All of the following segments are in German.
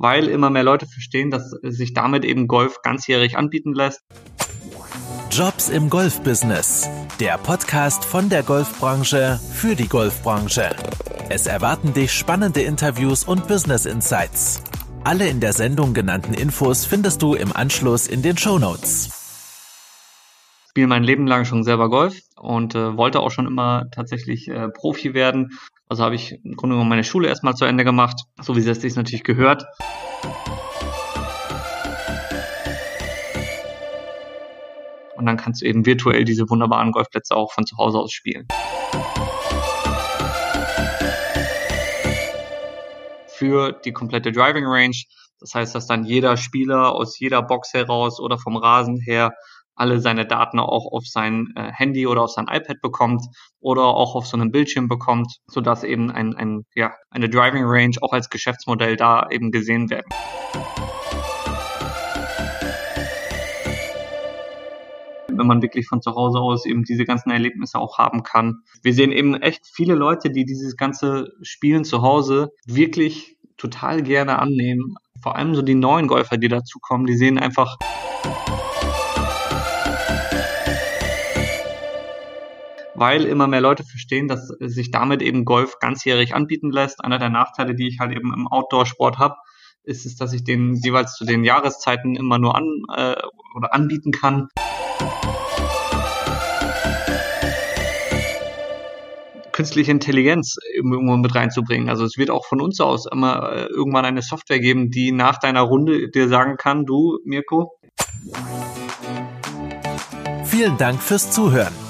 weil immer mehr Leute verstehen, dass sich damit eben Golf ganzjährig anbieten lässt. Jobs im Golfbusiness. Der Podcast von der Golfbranche für die Golfbranche. Es erwarten dich spannende Interviews und Business Insights. Alle in der Sendung genannten Infos findest du im Anschluss in den Show Notes. Ich spiele mein Leben lang schon selber Golf und äh, wollte auch schon immer tatsächlich äh, Profi werden. Also habe ich im Grunde genommen meine Schule erstmal zu Ende gemacht, so wie es sich natürlich gehört. Und dann kannst du eben virtuell diese wunderbaren Golfplätze auch von zu Hause aus spielen. Für die komplette Driving Range. Das heißt, dass dann jeder Spieler aus jeder Box heraus oder vom Rasen her alle seine Daten auch auf sein äh, Handy oder auf sein iPad bekommt oder auch auf so einem Bildschirm bekommt, sodass eben ein, ein, ja, eine Driving Range auch als Geschäftsmodell da eben gesehen werden. wenn man wirklich von zu Hause aus eben diese ganzen Erlebnisse auch haben kann. Wir sehen eben echt viele Leute, die dieses ganze Spielen zu Hause wirklich total gerne annehmen. Vor allem so die neuen Golfer, die dazukommen, die sehen einfach weil immer mehr Leute verstehen, dass sich damit eben Golf ganzjährig anbieten lässt. Einer der Nachteile, die ich halt eben im Outdoor-Sport habe, ist es, dass ich den jeweils zu den Jahreszeiten immer nur an äh, oder anbieten kann. künstliche Intelligenz irgendwo mit reinzubringen. Also es wird auch von uns aus immer äh, irgendwann eine Software geben, die nach deiner Runde dir sagen kann, du, Mirko. Vielen Dank fürs Zuhören.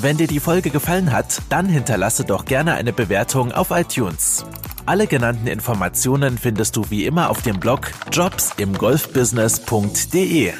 Wenn dir die Folge gefallen hat, dann hinterlasse doch gerne eine Bewertung auf iTunes. Alle genannten Informationen findest du wie immer auf dem Blog jobsimgolfbusiness.de.